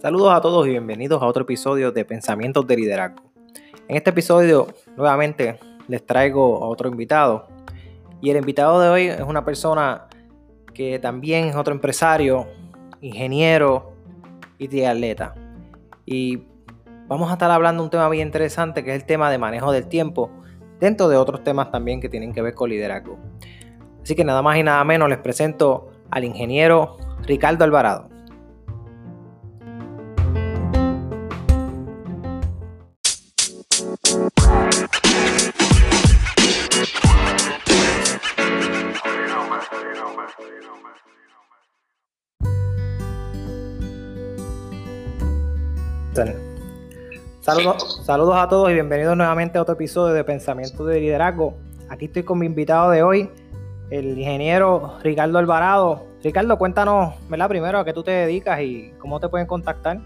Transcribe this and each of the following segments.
Saludos a todos y bienvenidos a otro episodio de Pensamientos de Liderazgo. En este episodio, nuevamente, les traigo a otro invitado. Y el invitado de hoy es una persona que también es otro empresario, ingeniero y triatleta. Y vamos a estar hablando de un tema bien interesante que es el tema de manejo del tiempo, dentro de otros temas también que tienen que ver con liderazgo. Así que nada más y nada menos les presento al ingeniero Ricardo Alvarado. Saludos, saludos a todos y bienvenidos nuevamente a otro episodio de Pensamiento de Liderazgo. Aquí estoy con mi invitado de hoy, el ingeniero Ricardo Alvarado. Ricardo, cuéntanos, ¿verdad? Primero a qué tú te dedicas y cómo te pueden contactar.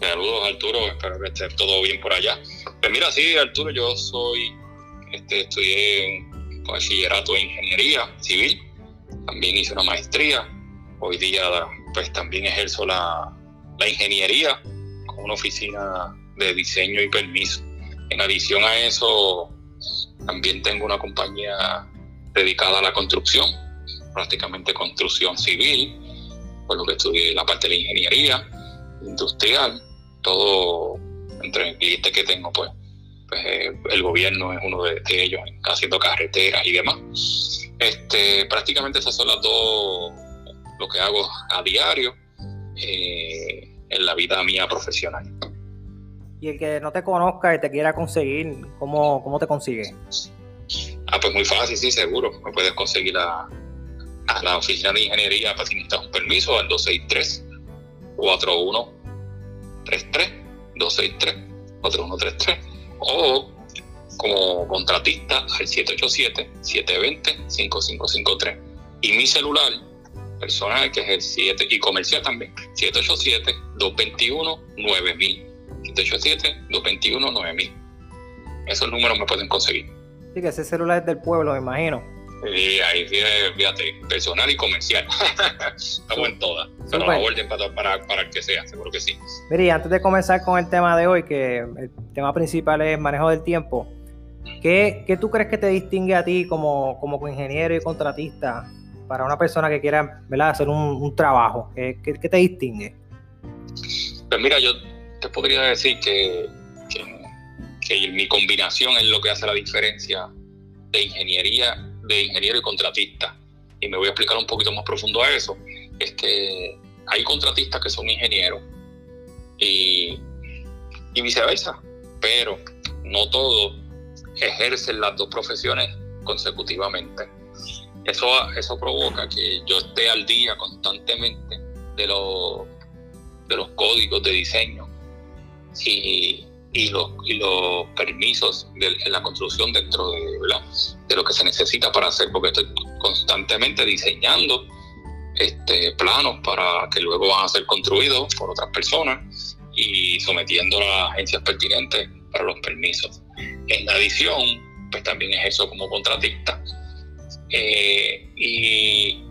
Saludos Arturo, espero que esté todo bien por allá. Pues mira, sí, Arturo, yo soy, este, estudié en bachillerato de ingeniería civil, también hice una maestría, hoy día pues también ejerzo la, la ingeniería con una oficina de diseño y permiso. En adición a eso, también tengo una compañía dedicada a la construcción, prácticamente construcción civil, por lo que estudié la parte de la ingeniería industrial, todo entre clientes que tengo, pues, pues eh, el gobierno es uno de, ellos, haciendo carreteras y demás. Este, prácticamente esas son las dos, lo que hago a diario eh, en la vida mía profesional. Y el que no te conozca y te quiera conseguir, ¿cómo, cómo te consigue? Ah, pues muy fácil, sí, seguro. Me puedes conseguir a, a la oficina de ingeniería para si necesitas un permiso al 263 4133 263 4133 o como contratista al 787-720-5553. Y mi celular personal, que es el 7, y comercial también, 787-221-9000. 787-221-9000. Esos números me pueden conseguir. Sí, que ese celular es del pueblo, me imagino. Sí, ahí fíjate, personal y comercial. Estamos en todas. Pero la orden para, para, para, el que sea, seguro que sí. Mire, antes de comenzar con el tema de hoy, que el tema principal es manejo del tiempo, ¿qué, qué tú crees que te distingue a ti como, como ingeniero y contratista para una persona que quiera ¿verdad? hacer un, un trabajo? ¿Qué, ¿Qué, qué, te distingue? Pues mira, yo te podría decir que, que, mi combinación es lo que hace la diferencia de ingeniería, de ingeniero y contratista. Y me voy a explicar un poquito más profundo a eso. Es que hay contratistas que son ingenieros y, y viceversa, pero no todos ejercen las dos profesiones consecutivamente. Eso, eso provoca que yo esté al día constantemente de los, de los códigos de diseño y, y, los, permisos de, en la construcción dentro de, de lo que se necesita para hacer, porque estoy constantemente diseñando este, planos para que luego van a ser construidos por otras personas y sometiendo a las agencias pertinentes para los permisos. En adición, pues también ejerzo como contratista eh, y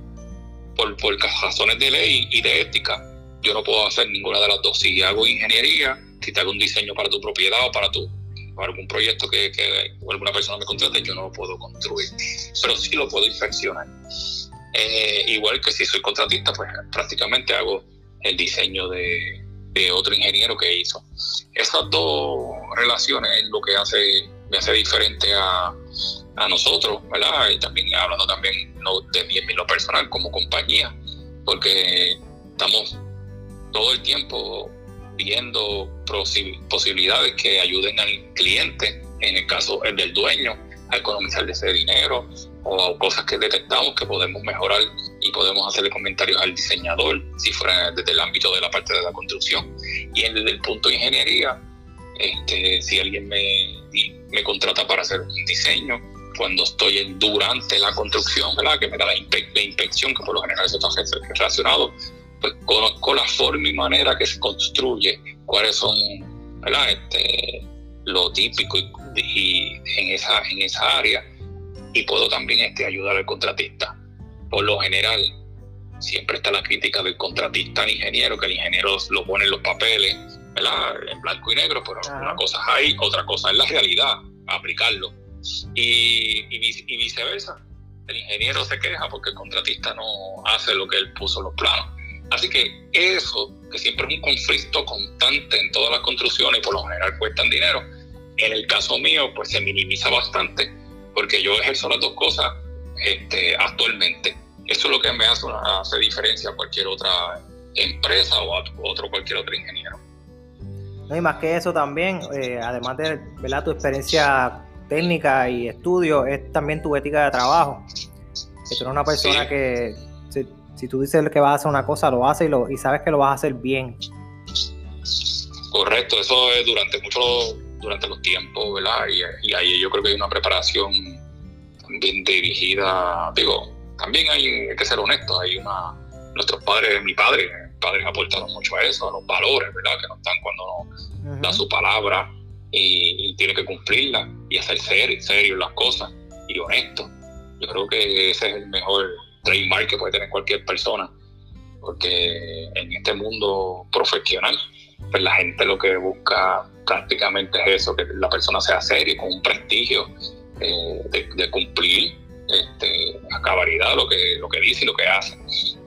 por, por razones de ley y de ética, yo no puedo hacer ninguna de las dos. Si hago ingeniería, si te hago un diseño para tu propiedad o para tu para algún proyecto que, que alguna persona me contrate, yo no lo puedo construir, pero sí lo puedo inspeccionar. Eh, igual que si soy contratista, pues prácticamente hago el diseño de, de, otro ingeniero que hizo. Esas dos relaciones es lo que hace, me hace diferente a, a nosotros, ¿verdad? Y también hablando también no de mí en lo personal como compañía, porque estamos todo el tiempo viendo posibilidades que ayuden al cliente, en el caso el del dueño, a economizar ese dinero o cosas que detectamos que podemos mejorar y podemos hacerle comentarios al diseñador si fuera desde el ámbito de la parte de la construcción. Y desde el punto de ingeniería, este, si alguien me, me contrata para hacer un diseño, cuando estoy en, durante la construcción, ¿verdad? que me da la, inspección, que por lo general eso está relacionado pues conozco la forma y manera que se construye, cuáles son ¿verdad? Este, lo típico y, en, esa, en esa área. y puedo también este, ayudar al contratista. Por lo general, siempre está la crítica del contratista al ingeniero, que el ingeniero lo pone en los papeles, en blanco y negro, pero una cosa es ahí, otra cosa es la realidad, aplicarlo. Y, y, viceversa. El ingeniero se queja porque el contratista no hace lo que él puso en los planos. Así que eso, que siempre es un conflicto constante en todas las construcciones y por lo general cuestan dinero, en el caso mío, pues se minimiza bastante porque yo ejerzo las dos cosas este, actualmente. Eso es lo que me hace, hace diferencia a cualquier otra empresa o a otro cualquier otro ingeniero. No, y más que eso también, eh, además de ¿verdad? tu experiencia técnica y estudio, es también tu ética de trabajo. Que tú eres una persona que si, tú dices que vas a hacer una cosa, lo haces y, lo, y sabes que lo vas a hacer bien. Correcto, eso es durante mucho durante los tiempos, ¿verdad? Y, y ahí yo creo que hay una preparación bien dirigida, digo, también hay, que ser honesto, hay una, nuestros padres, mi padre, padres aportaron mucho a eso, a los valores, ¿verdad? Que no están cuando uno da su palabra y, tiene que cumplirla y hacer serio, serio las cosas y honesto. Yo creo que ese es el mejor trademark que puede tener cualquier persona, porque en este mundo profesional, pues la gente lo que busca prácticamente es eso, que la persona sea seria, con un prestigio eh, de, cumplir este, a cabalidad lo que, lo que dice y lo que hace.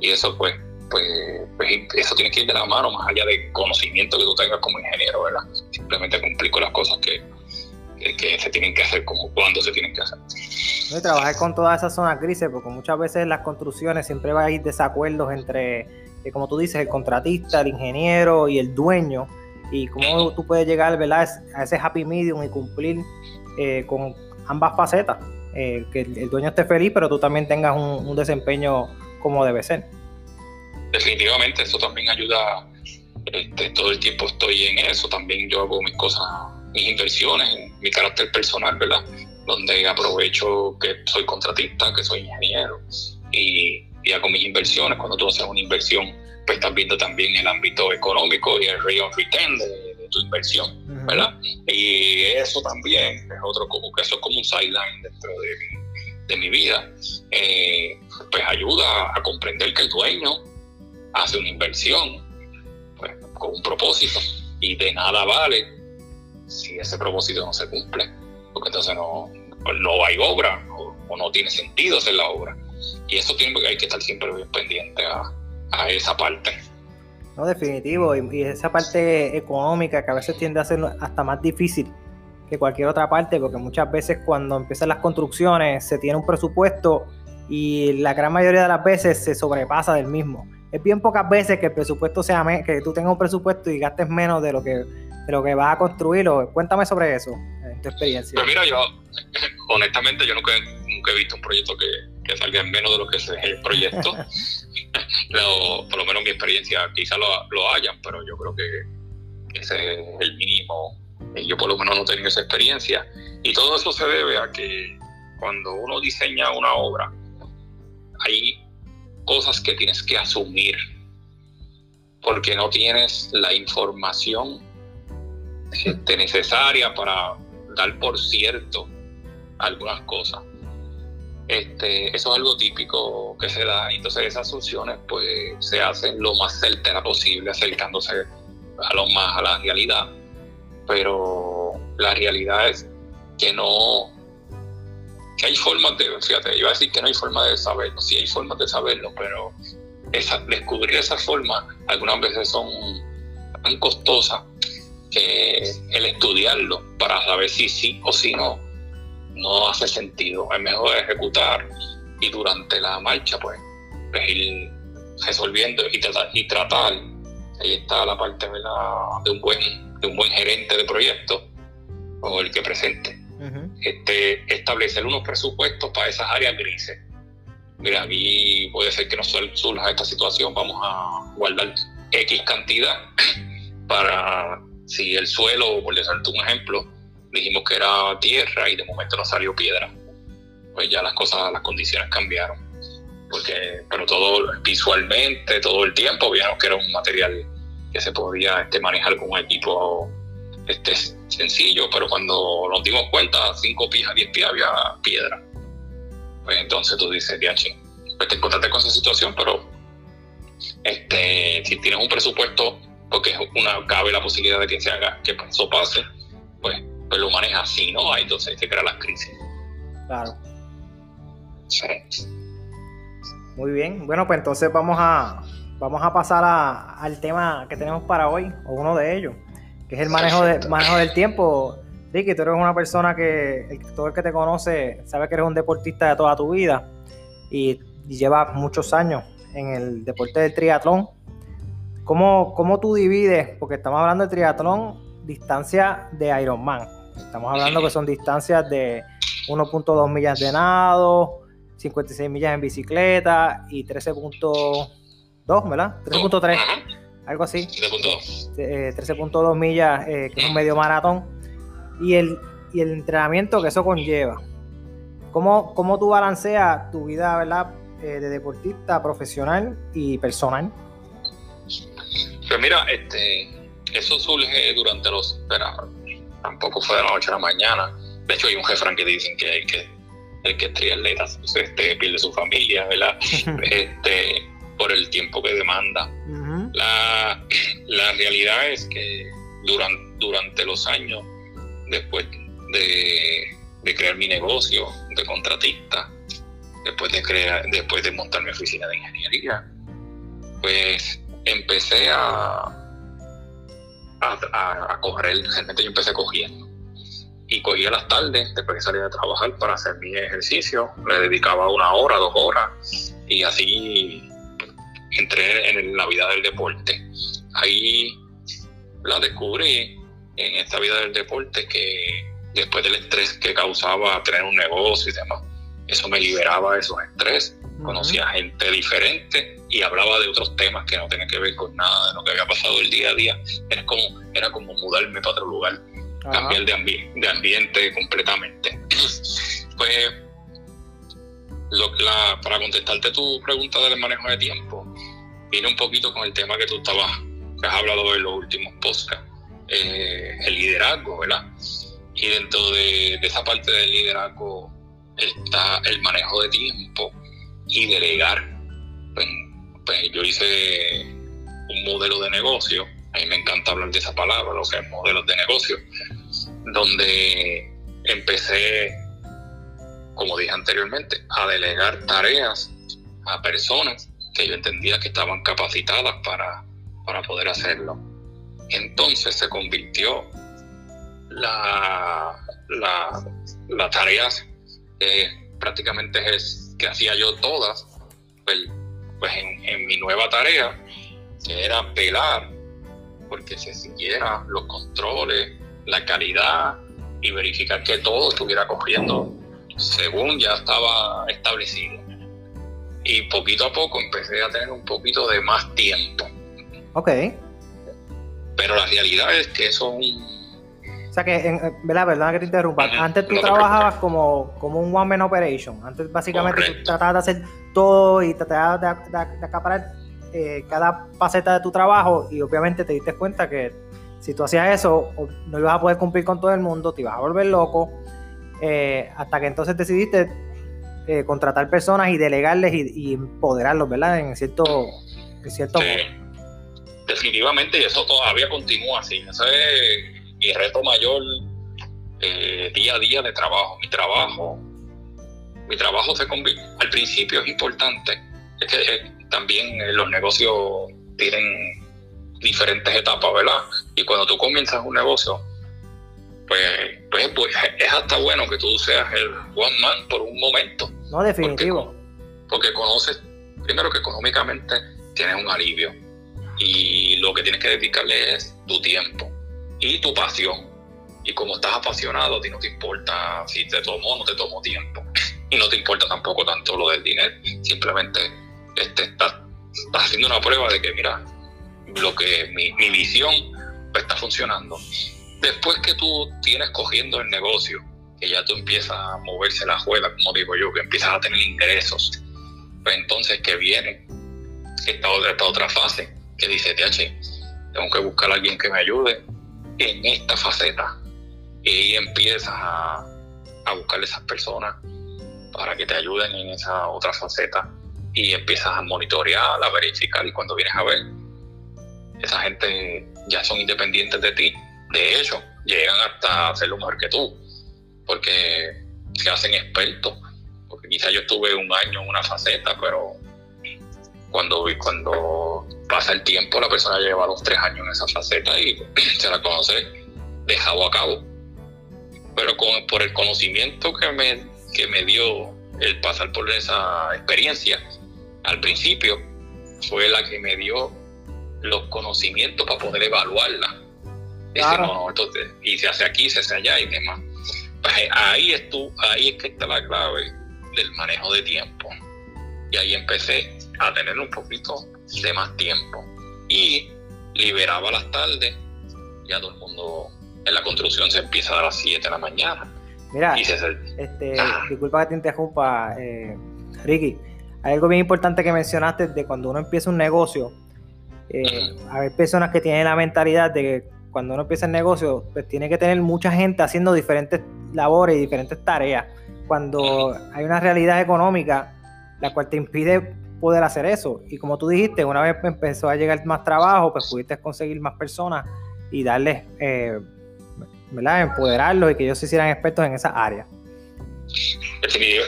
Y eso pues pues, pues, eso tiene que ir de la mano, más allá del conocimiento que tú tengas como ingeniero, ¿verdad? Simplemente cumplir con las cosas que, que, se tienen que hacer, como cuando se tienen que hacer. Y trabajar con todas esas zonas grises, porque muchas veces las construcciones siempre va a ir desacuerdos entre, eh, como tú dices, el contratista, el ingeniero y el dueño, y cómo tú puedes llegar ¿verdad? a ese happy medium y cumplir eh, con ambas facetas. Eh, que el, dueño esté feliz, pero tú también tengas un, un desempeño como debe ser definitivamente eso también ayuda. Este, todo el tiempo estoy en eso. También yo hago mis cosas, mis inversiones, mi carácter personal, ¿verdad? Donde aprovecho que soy contratista, que soy ingeniero y, hago mis inversiones. Cuando tú haces una inversión, pues estás viendo también el ámbito económico y el rate of return de, tu inversión, ¿verdad? Y eso también es otro, como que eso es como un sideline dentro de mi, vida. Eh, pues ayuda a comprender que el dueño hace una inversión pues, con un propósito y de nada vale si ese propósito no se cumple, porque entonces no, no hay obra o, no tiene sentido hacer la obra. Y eso tiene hay que estar siempre pendiente a, esa parte. No, definitivo, y, esa parte económica que a veces tiende a ser hasta más difícil que cualquier otra parte, porque muchas veces cuando empiezan las construcciones se tiene un presupuesto y la gran mayoría de las veces se sobrepasa del mismo es bien pocas veces que el presupuesto sea que tú tengas un presupuesto y gastes menos de lo que de lo que vas a construir. cuéntame sobre eso, en tu experiencia. Pues mira, yo honestamente yo nunca, nunca he visto un proyecto que, que, salga en menos de lo que es el proyecto. por lo menos mi experiencia quizá lo, lo hayan, pero yo creo que ese es el mínimo. Yo por lo menos no he tenido esa experiencia. Y todo eso se debe a que cuando uno diseña una obra, hay cosas que tienes que asumir porque no tienes la información este, necesaria para dar por cierto algunas cosas. Este, eso es algo típico que se da. Entonces esas asunciones pues se hacen lo más certera posible, acercándose a lo más a la realidad. Pero la realidad es que no, que hay formas de, fíjate, iba a decir que no hay forma de saberlo, sí hay formas de saberlo, pero esa, descubrir esa forma algunas veces son tan costosas que el estudiarlo para saber si sí o si no, no hace sentido. Es mejor ejecutar y durante la marcha, pues, pues ir resolviendo y tratar, y tratar. Ahí está la parte de un buen, de un buen gerente de proyecto o el que presente este, establecer unos presupuestos para esas áreas grises. Mira, aquí puede ser que no surja esta situación, vamos a guardar X cantidad para si el suelo, por decirte un ejemplo, dijimos que era tierra y de momento no salió piedra, pues ya las cosas, las condiciones cambiaron. Porque, pero todo visualmente, todo el tiempo, vimos que era un material que se podía este, manejar con un equipo este, sencillo, pero cuando nos dimos cuenta, cinco pies a diez pies había piedra. Pues entonces tú dices, DH, pues te encontraste con esa situación, pero este, si tienes un presupuesto, porque una, cabe la posibilidad de que se haga, que eso pase, pues, pues lo manejas así, ¿no? Ahí entonces se crean las crisis. Claro. Sí. Muy bien. Bueno, pues entonces vamos a, vamos a pasar al tema que tenemos para hoy, o uno de ellos, que es el manejo, de, manejo del tiempo. Ricky, tú eres una persona que todo el que te conoce sabe que eres un deportista de toda tu vida y, llevas muchos años en el deporte del triatlón. ¿Cómo, ¿Cómo tú divides? Porque estamos hablando de triatlón, distancia de Ironman. Estamos hablando que son distancias de 1.2 millas de nado, 56 millas en bicicleta y 13.2, ¿verdad? 13.3, algo así. 13.2 eh, millas, eh, que es un medio maratón. Y el, y el entrenamiento que eso conlleva. ¿Cómo, cómo tú balanceas tu vida, ¿verdad? Eh, de deportista profesional y personal? Pues mira, este, eso surge durante los. tampoco fue de la noche a la mañana. De hecho, hay un jefe que dicen que hay que el que es triatleta este, pierde su familia, ¿verdad? este, por el tiempo que demanda. la, la, realidad es que durante, durante los años, después de, de, crear mi negocio de contratista, después de, crear, después de montar mi oficina de ingeniería, pues empecé a, a, a correr, realmente yo empecé cogiendo y cogía las tardes, después que salía de trabajar, para hacer mi ejercicio. Le dedicaba una hora, dos horas, y así entré en la vida del deporte. Ahí la descubrí en esta vida del deporte que después del estrés que causaba tener un negocio y demás, eso me liberaba de esos estrés. Conocía gente diferente y hablaba de otros temas que no tenían que ver con nada de lo que había pasado el día a día. Era como, era como mudarme para otro lugar cambiar de, de, ambiente completamente. pues, para contestarte tu pregunta del manejo de tiempo, viene un poquito con el tema que tú estabas, que has hablado en los últimos podcasts, eh, el liderazgo, ¿verdad? Y dentro de, esa parte del liderazgo está el manejo de tiempo y delegar. Pues, pues yo hice un modelo de negocio a mí me encanta hablar de esa palabra, lo que es modelos de negocio, donde empecé, como dije anteriormente, a delegar tareas a personas que yo entendía que estaban capacitadas para, para poder hacerlo. Entonces se convirtió la, la, las que prácticamente es que hacía yo todas, pues, pues en, en mi nueva tarea, que era velar porque se siguieran los controles, la calidad y verificar que todo estuviera cogiendo según ya estaba establecido. Y poquito a poco empecé a tener un poquito de más tiempo. Ok. Pero la realidad es que eso es un... O sea que, en, ¿verdad? Verdad que te interrumpa. Antes tú trabajabas como, como un one-man operation. Antes básicamente tú tratabas de hacer todo y tratabas de, de, de acaparar eh, cada faceta de tu trabajo y obviamente te diste cuenta que si tú hacías eso no ibas a poder cumplir con todo el mundo, te ibas a volver loco, eh, hasta que entonces decidiste eh, contratar personas y delegarles y, empoderarlos, ¿verdad? En cierto, en cierto Definitivamente y eso todavía continúa así. Ese es mi reto mayor día a día de trabajo. Mi trabajo, mi trabajo se convierte, al principio es importante, es que también eh, los negocios tienen diferentes etapas, ¿verdad? Y cuando tú comienzas un negocio, pues, pues, pues, es hasta bueno que tú seas el one man por un momento. No, definitivo. Porque, conoces, primero que económicamente tienes un alivio y lo que tienes que dedicarle es tu tiempo y tu pasión. Y como estás apasionado, a ti no te importa si te tomó o no te tomó tiempo. Y no te importa tampoco tanto lo del dinero. Simplemente este, estás, haciendo una prueba de que, mira, lo que mi, visión pues, está funcionando. Después que tú tienes cogiendo el negocio, que ya tú empiezas a moverse la juega, como digo yo, que empiezas a tener ingresos, pues entonces que viene esta otra, esta otra fase que dice, TH, tengo que buscar a alguien que me ayude en esta faceta. Y empiezas a, a buscar esas personas para que te ayuden en esa otra faceta y empiezas a monitorear, a verificar y cuando vienes a ver, esa gente ya son independientes de ti. De hecho, llegan hasta ser lo mejor que tú, porque se hacen expertos. Porque quizás yo estuve un año en una faceta, pero cuando, cuando pasa el tiempo, la persona lleva los tres años en esa faceta y se la conoce de cabo a cabo. Pero con, por el conocimiento que me, que me dio el pasar por esa experiencia, al principio fue la que me dio los conocimientos para poder evaluarla. y se hace aquí, se hace allá y demás. Pues, eh, ahí, es ahí es que está la clave del manejo de tiempo. Y ahí empecé a tener un poquito de más tiempo. Y liberaba las tardes, ya todo el mundo en la construcción se empieza a las 7 de la mañana. Mira, este, ah. disculpa que te interrumpa, eh, Ricky. Hay algo bien importante que mencionaste de cuando uno empieza un negocio. Eh, hay personas que tienen la mentalidad de que cuando uno empieza el negocio, pues tiene que tener mucha gente haciendo diferentes labores y diferentes tareas. Cuando hay una realidad económica la cual te impide poder hacer eso. Y como tú dijiste, una vez empezó a llegar más trabajo, pues pudiste conseguir más personas y darles, eh, ¿verdad? Empoderarlos y que ellos se hicieran expertos en esa área.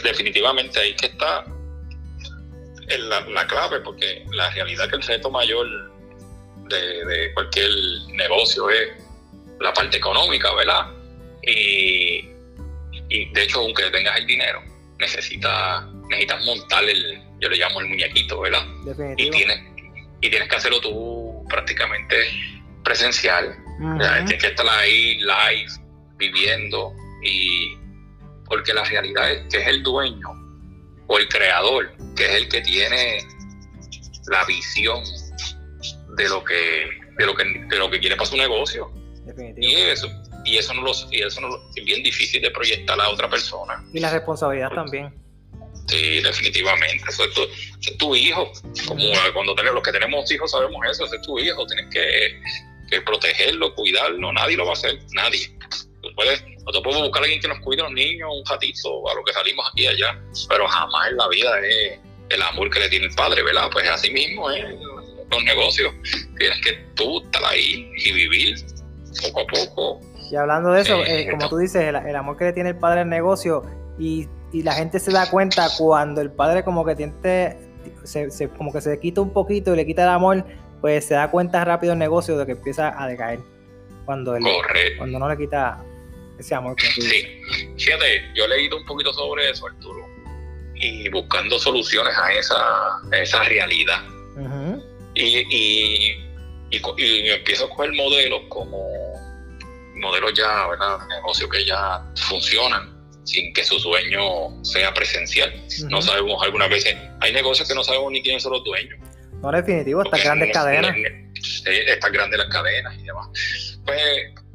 definitivamente ahí está la, la, clave, porque la realidad que el reto mayor de, cualquier negocio es la parte económica, ¿verdad? Y, y de hecho, aunque tengas el dinero, necesitas necesitas montar el, yo le llamo el muñequito, ¿verdad? Y tienes, y tienes que hacerlo tú prácticamente presencial. Tienes que estar ahí live, viviendo, y porque la realidad es que es el dueño o el creador, que es el que tiene la visión de lo que, de lo que, de lo que quiere para su negocio. Y eso, y eso no lo, y eso no es bien difícil de proyectar a otra persona. Y la responsabilidad también. Sí, definitivamente. Eso es tu, hijo. Como cuando tenemos, los que tenemos hijos sabemos eso, ese es tu hijo. Tienes que, protegerlo, cuidarlo. Nadie lo va a hacer, nadie. Puedes, nosotros podemos buscar a alguien que nos cuide a los niños, un gatito, a lo que salimos aquí y allá, pero jamás en la vida es el amor que le tiene el padre, ¿verdad? Pues así mismo es los negocios. Tienes que tú estar ahí y vivir poco a poco. Y hablando de eso, eh, como tú dices, el, el, amor que le tiene el padre al negocio y y la gente se da cuenta cuando el padre como que tiene, se, como que se quita un poquito y le quita el amor, pues se da cuenta rápido el negocio de que empieza a decaer. Cuando, él, cuando no le quita ese amor. sí, fíjate, yo he leído un poquito sobre eso, Arturo, y buscando soluciones a esa, esa realidad. y, y, y, empiezo a coger modelos como modelos ya, ¿verdad? Negocios que ya funcionan sin que su sueño sea presencial. No sabemos algunas veces, hay negocios que no sabemos ni quiénes son los dueños. No, definitivo, estas grandes cadenas. Estas grandes las cadenas y demás. Pues,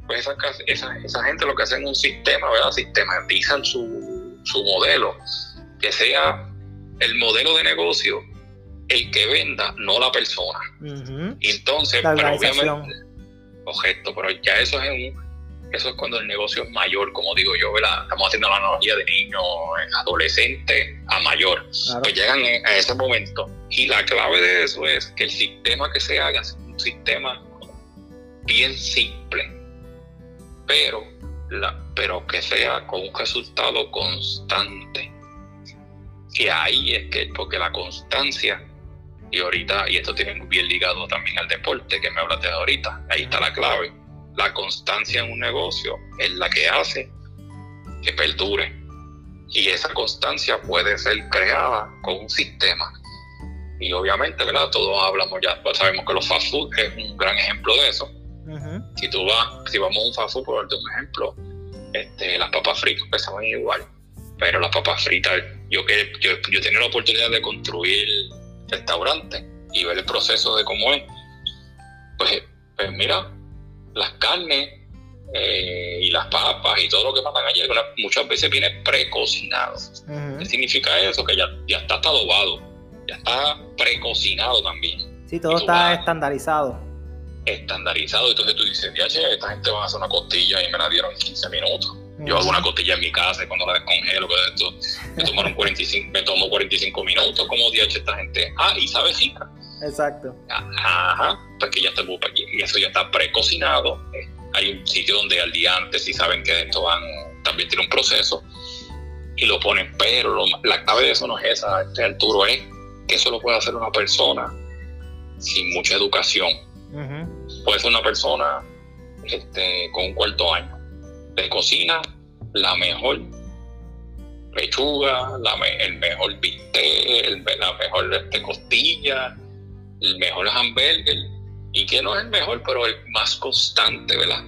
pues esa, esa, esa, gente lo que hacen es un sistema, ¿verdad? Sistematizan su, su modelo, que sea el modelo de negocio el que venda, no la persona. Entonces, pero obviamente, objeto, pero ya eso es un eso es cuando el negocio es mayor, como digo yo, ¿verdad? Estamos haciendo la analogía de niño, adolescente a mayor. Pues llegan a ese momento. Y la clave de eso es que el sistema que se haga es un sistema bien simple, pero, la, pero que sea con un resultado constante. Y ahí es que, porque la constancia, y ahorita, y esto tiene bien ligado también al deporte que me hablaste ahorita, ahí está la clave la constancia en un negocio es la que hace que perdure. Y esa constancia puede ser creada con un sistema. Y obviamente, ¿verdad? Todos hablamos ya, pues sabemos que los fast food es un gran ejemplo de eso. Si tú vas, si vamos a un fast food, por darte un ejemplo, este, las papas fritas pues saben igual. Pero las papas fritas, yo que yo, yo tenía la oportunidad de construir restaurantes y ver el proceso de cómo es. Pues, pues mira, las carnes eh, y las papas y todo lo que mandan allí, muchas veces viene precocinado. ¿Qué significa eso? Que ya, ya está adobado, ya está precocinado también. Sí, todo está estandarizado. Estandarizado, entonces tú dices, esta gente va a hacer una costilla y me la dieron en 15 minutos. Yo hago una costilla en mi casa y cuando la descongelo, esto, me, tomaron 45, me tomo 45 minutos, como día esta gente. Ah, y sabe rica. Exacto. Ajá, pues que ya está, y eso ya está precocinado. Hay un sitio donde al día antes si saben que esto van, también tiene un proceso y lo ponen, pero la clave de eso no es esa, este Arturo, es que eso lo puede hacer una persona sin mucha educación. Puede ser una persona este, con un cuarto año de cocina, la mejor pechuga, la el mejor bistec, la mejor este, costilla, el mejor hamburger, y que no es el mejor, pero el más constante, ¿verdad?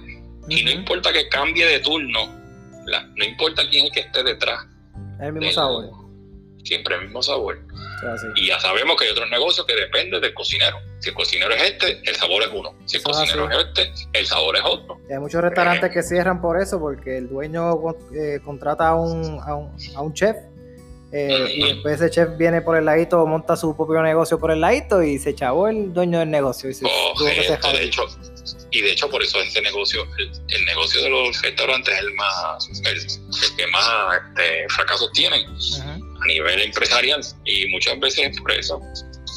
Y no importa que cambie de turno, no importa quién es que esté detrás. El mismo sabor. Siempre el mismo sabor. Y ya sabemos que hay otros negocios que dependen del cocinero. Si el cocinero es este, el sabor es uno. Si el cocinero es este, el sabor es otro. hay muchos restaurantes que cierran por eso, porque el dueño eh, contrata a un, a un, a un chef eh, y después ese chef viene por el ladito, monta su propio negocio por el ladito y se chavó el dueño del negocio. Y, se oh, de hecho, y de hecho, por eso este negocio, el, negocio de los restaurantes es el más, el, que más este, fracasos tienen a nivel empresarial y muchas veces por eso.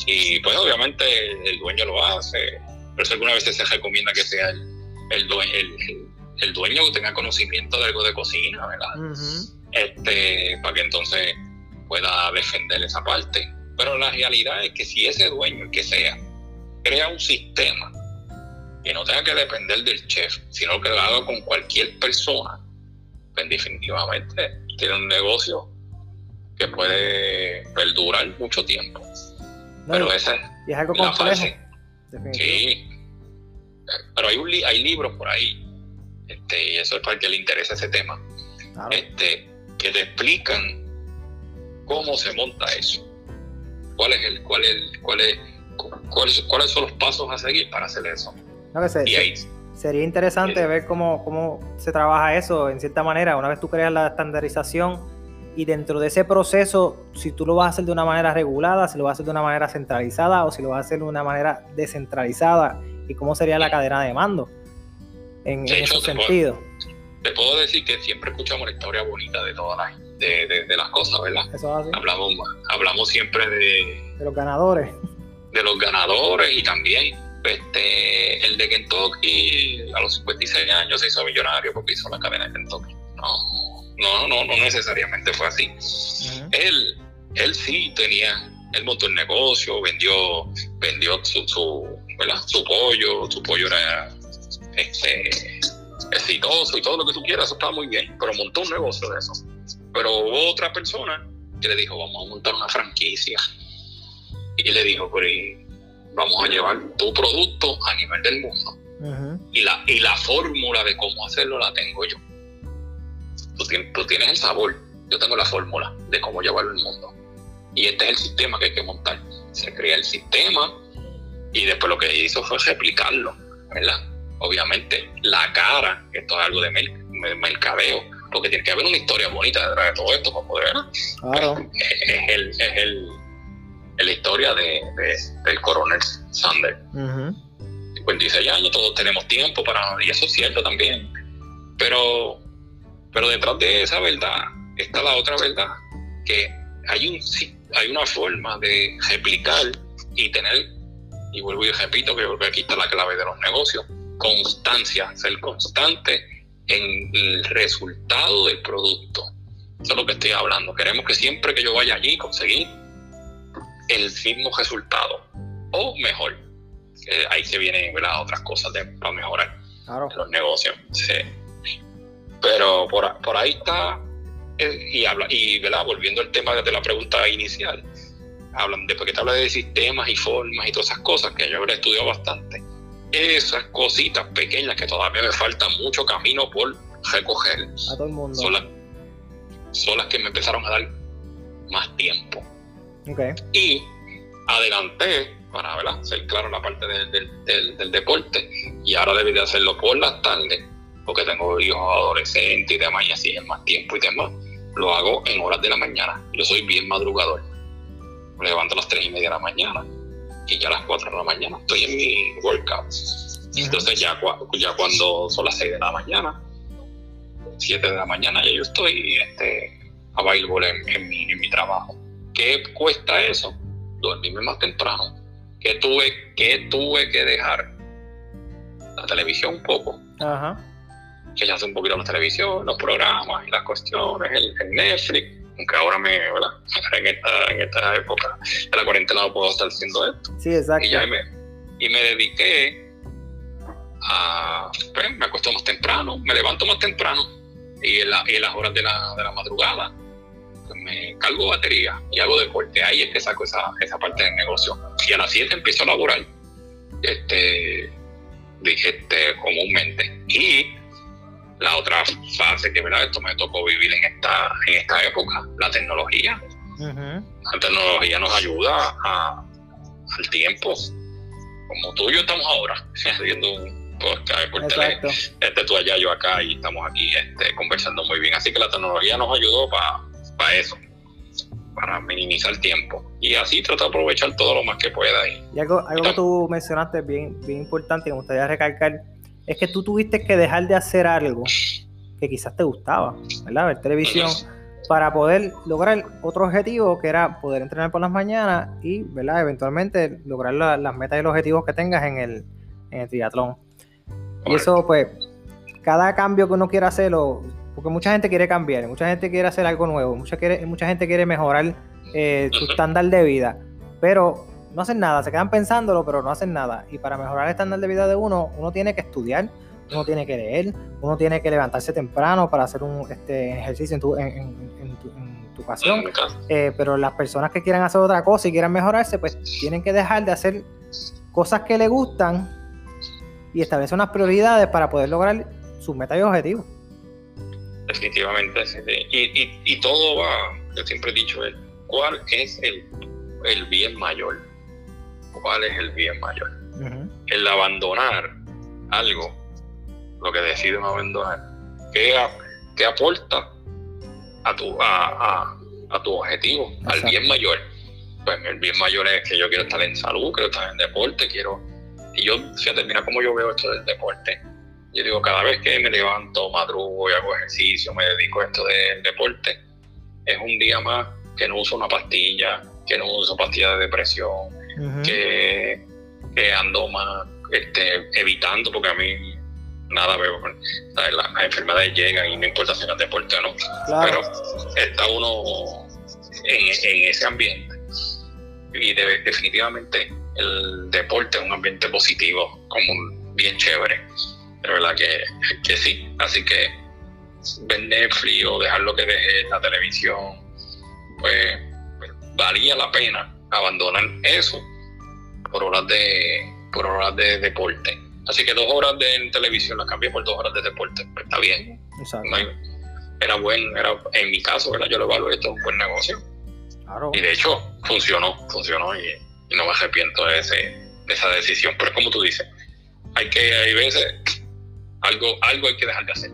Y pues obviamente el, dueño lo hace, pero eso algunas veces se recomienda que sea el, el, dueño, el, dueño que tenga conocimiento de algo de cocina, ¿verdad? este, para que entonces pueda defender esa parte. Pero la realidad es que si ese dueño, que sea, crea un sistema que no tenga que depender del chef, sino que lo haga con cualquier persona, pues definitivamente tiene un negocio que puede perdurar mucho tiempo. pero ese y es algo complejo. Sí. Pero hay, un hay libros por ahí, este, y eso es para el que le interesa ese tema, este, que te explican cómo se monta eso, cuál es el, cuál es, cuál es, cuáles, son los pasos a seguir para hacer eso. Sería interesante ver cómo, cómo se trabaja eso en cierta manera, una vez tú creas la estandarización y dentro de ese proceso, si tú lo vas a hacer de una manera regulada, si lo vas a hacer de una manera centralizada o si lo vas a hacer de una manera descentralizada y cómo sería la cadena de mando en, ese sentido. te puedo decir que siempre escuchamos la historia bonita de todas las de, las cosas, ¿verdad? Hablamos, hablamos siempre de, de los ganadores. De los ganadores y también este, el de Kentucky a los 56 años se hizo millonario porque hizo la cadena de Kentucky. No, no, no, no necesariamente fue así. Él, él sí tenía, él montó el negocio, vendió, vendió su, su, su pollo, su pollo era este, exitoso y todo lo que tú quieras, eso estaba muy bien, pero montó un negocio de eso. Pero hubo otra persona que le dijo, vamos a montar una franquicia. Y le dijo, vamos a llevar tu producto a nivel del mundo. y, la, y la fórmula de cómo hacerlo la tengo yo. Tú, tú tienes el sabor, yo tengo la fórmula de cómo llevarlo al mundo. Y este es el sistema que hay que montar. Se crea el sistema y después lo que hizo fue replicarlo, ¿verdad? Obviamente, la cara, esto es algo de mercadeo, porque tiene que haber una historia bonita detrás de todo esto para poder. Claro. Es, el, es el, la historia de, del coronel Sanders. 56 años, todos tenemos tiempo para. Y eso es cierto también. Pero, pero detrás de esa verdad está la otra verdad, que hay, un, hay una forma de replicar y tener, y vuelvo y repito que aquí está la clave de los negocios, constancia, ser constante en el resultado del producto. Eso es lo que estoy hablando. Queremos que siempre que yo vaya allí conseguir el mismo resultado o mejor. ahí se vienen otras cosas de, para mejorar los negocios. Pero por, por ahí está, eh, y, habla, y volviendo al tema de la pregunta inicial, hablan, después que te habla de sistemas y formas y todas esas cosas, que yo habré estudiado bastante, esas cositas pequeñas que todavía me falta mucho camino por recoger. A todo el mundo. Son las, que me empezaron a dar más tiempo. Y adelanté para ¿verdad? ser claro la parte del, deporte y ahora debería hacerlo por las tardes porque tengo hijos adolescentes y demás y así es más tiempo y demás. Lo hago en horas de la mañana. Yo soy bien madrugador. Me levanto a las 3 y media de la mañana y ya a las 4 de la mañana estoy en mi workout. Entonces ya, ya cuando son las 6 de la mañana, 7 de la mañana ya yo estoy este, available en, en, mi, en mi trabajo. ¿Qué cuesta eso? Dormirme más temprano. ¿Qué tuve, qué tuve que dejar? La televisión un poco. Ajá. Que ya hace un poquito la televisión, los programas y las cuestiones, el, el Netflix aunque ahora me, ¿verdad? En esta, en esta época de la cuarentena no puedo estar haciendo esto. Sí, exacto. Y, ya me, y me dediqué a, pues, me acuesto más temprano, me levanto más temprano y en, la, y en las horas de la, de la madrugada pues me cargo batería y hago deporte. Ahí es que saco esa, esa parte del negocio. Y a las 7 empiezo a laborar este, este, comúnmente. Y la otra fase que ¿verdad? esto me tocó vivir en esta, en esta época, la tecnología. La tecnología nos ayuda a, al tiempo. Como tú y yo estamos ahora haciendo un podcast por teléfono. Este, tú allá, yo acá y estamos aquí este, conversando muy bien. Así que la tecnología nos ayudó para eso, para minimizar el tiempo. Y así trata de aprovechar todo lo más que pueda. Y, y algo, algo que tú mencionaste bien, bien importante que me gustaría recalcar es que tú tuviste que dejar de hacer algo que quizás te gustaba, ¿verdad? Ver televisión para poder lograr otro objetivo que era poder entrenar por las mañanas y, ¿verdad? Eventualmente lograr las metas y los objetivos que tengas en el, en el triatlón. Y eso, pues, cada cambio que uno quiera hacerlo, porque mucha gente quiere cambiar, mucha gente quiere hacer algo nuevo, mucha, quiere, mucha gente quiere mejorar eh, su estándar de vida, pero no hacen nada, se quedan pensándolo, pero no hacen nada. Y para mejorar el estándar de vida de uno, uno tiene que estudiar, uno tiene que leer, uno tiene que levantarse temprano para hacer un este, ejercicio en tu, en, tu, en tu ocasión. Eh, pero las personas que quieran hacer otra cosa y quieran mejorarse, pues tienen que dejar de hacer cosas que les gustan y establecer unas prioridades para poder lograr sus metas y objetivos. Definitivamente. Y, y, y, todo va, yo siempre he dicho, ¿cuál es el, el bien mayor? Cuál es el bien mayor. El abandonar algo, lo que deciden abandonar, ¿qué, qué aporta a tu, a, a, tu objetivo, al bien mayor? Pues el bien mayor es que yo quiero estar en salud, quiero estar en deporte, quiero... Y yo, fíjate, mira cómo yo veo esto del deporte. Yo digo, cada vez que me levanto, madrugo y hago ejercicio, me dedico a esto del deporte, es un día más que no uso una pastilla, que no uso pastillas de depresión, que, ando más este, evitando, porque a mí nada veo. Las, enfermedades llegan y no importa si es deporte o no. Pero está uno en, ese ambiente. Y definitivamente el deporte es un ambiente positivo, como un, bien chévere. De verdad que, que sí. Así que ver Netflix o dejar lo que deje la televisión, pues valía la pena abandonar eso por horas de por horas de deporte. Así que dos horas de televisión las cambié por dos horas de deporte. Pues está bien. era bueno, era, en mi caso, ¿verdad? yo lo evalué, esto es un buen negocio. Y de hecho, funcionó, funcionó y, no me arrepiento de, ese, de esa decisión. Pero es como tú dices, hay que, hay veces, algo, algo hay que dejar de hacer.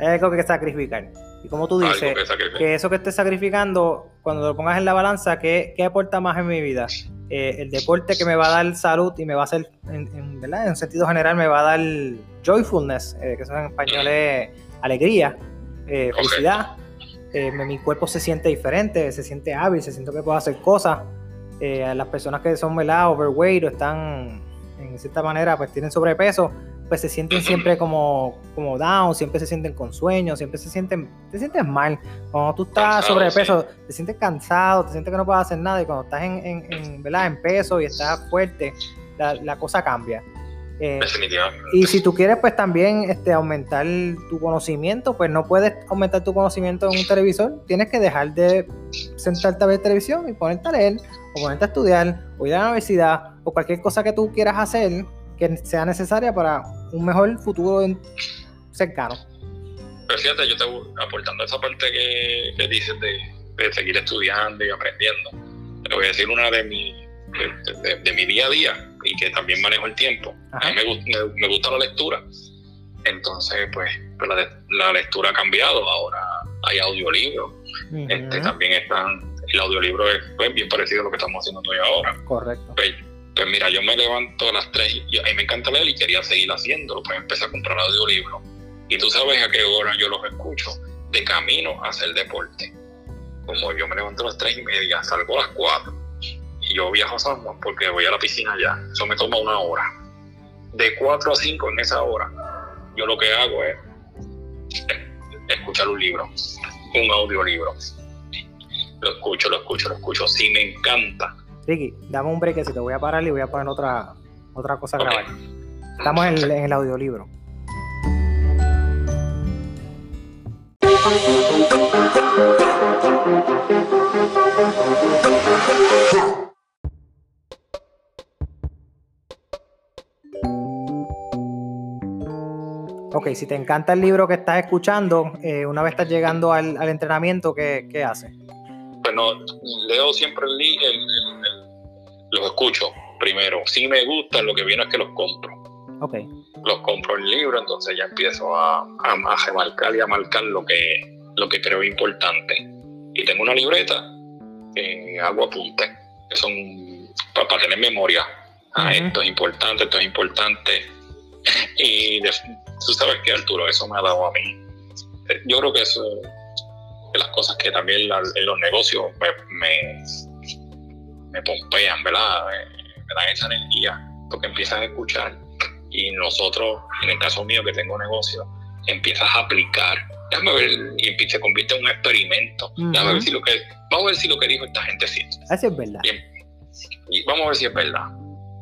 Es algo que sacrificar. Y como tú dices, que, eso que estés sacrificando, cuando lo pongas en la balanza, ¿qué, qué aporta más en mi vida? Eh, el deporte que me va a dar salud y me va a hacer, en, ¿verdad? en sentido general, me va a dar joyfulness, eh, que eso en español es alegría, eh, felicidad. mi cuerpo se siente diferente, se siente hábil, se siente que puedo hacer cosas. las personas que son ¿verdad? overweight o están en cierta manera, pues tienen sobrepeso, pues se sienten siempre como, como down, siempre se sienten con sueño, siempre se sienten, te sientes mal. Cuando tú estás sobrepeso, te sientes cansado, te sientes que no puedes hacer nada y cuando estás en, en, ¿verdad? en peso y estás fuerte, la, cosa cambia. Eh, y si tú quieres pues también este, aumentar tu conocimiento, pues no puedes aumentar tu conocimiento en un televisor, tienes que dejar de sentarte a ver televisión y ponerte a leer, o ponerte a estudiar, o ir a la universidad, o cualquier cosa que tú quieras hacer que sea necesaria para un mejor futuro cercano. Pero fíjate, yo te aportando esa parte que, dices de, seguir estudiando y aprendiendo, te voy a decir una de mi, de, mi día a día y que también manejo el tiempo. A mí me, gusta la lectura. Entonces, pues, pues la, lectura ha cambiado. Ahora hay audiolibros. este, también están. El audiolibro es pues, bien parecido a lo que estamos haciendo hoy ahora. Correcto. Pues, pues mira, yo me levanto a las 3 y a mí me encanta leer y quería seguir haciéndolo, pues empecé a comprar audiolibros. Y tú sabes a qué hora yo los escucho, de camino a hacer deporte. Como yo me levanto a las tres y media, salgo a las cuatro y yo viajo a San Juan porque voy a la piscina allá. Eso me toma una hora. De cuatro a cinco en esa hora, yo lo que hago es escuchar un libro, un audiolibro. Lo escucho, lo escucho, lo escucho. Sí, me encanta. Ricky, dame un te voy a parar y voy a poner otra, otra cosa a grabar. Estamos en, en el audiolibro. Ok, si te encanta el libro que estás escuchando, eh, una vez estás llegando al, al entrenamiento, ¿qué, ¿qué haces? Bueno, leo siempre el, el, los escucho primero. Si me gustan, lo que viene es que los compro. Ok. Los compro el libro, entonces ya empiezo a, a, a remarcar y a marcar lo que, lo que creo importante. Y tengo una libreta que hago apuntes, que son para, para tener memoria. Ah, esto es importante, esto es importante. Y de- tú sabes que Arturo, eso me ha dado a mí. Yo creo que eso es de las cosas que también la- en los negocios me, me, me pompean, ¿verdad? Me, me dan esa energía, porque empiezas a escuchar y nosotros, en el caso mío que tengo negocio, empiezas a aplicar. Déjame ver, y se convierte en un experimento. Déjame ver si lo que, vamos a ver si lo que dijo esta gente es cierto. Eso es verdad. Bien. Y vamos a ver si es verdad.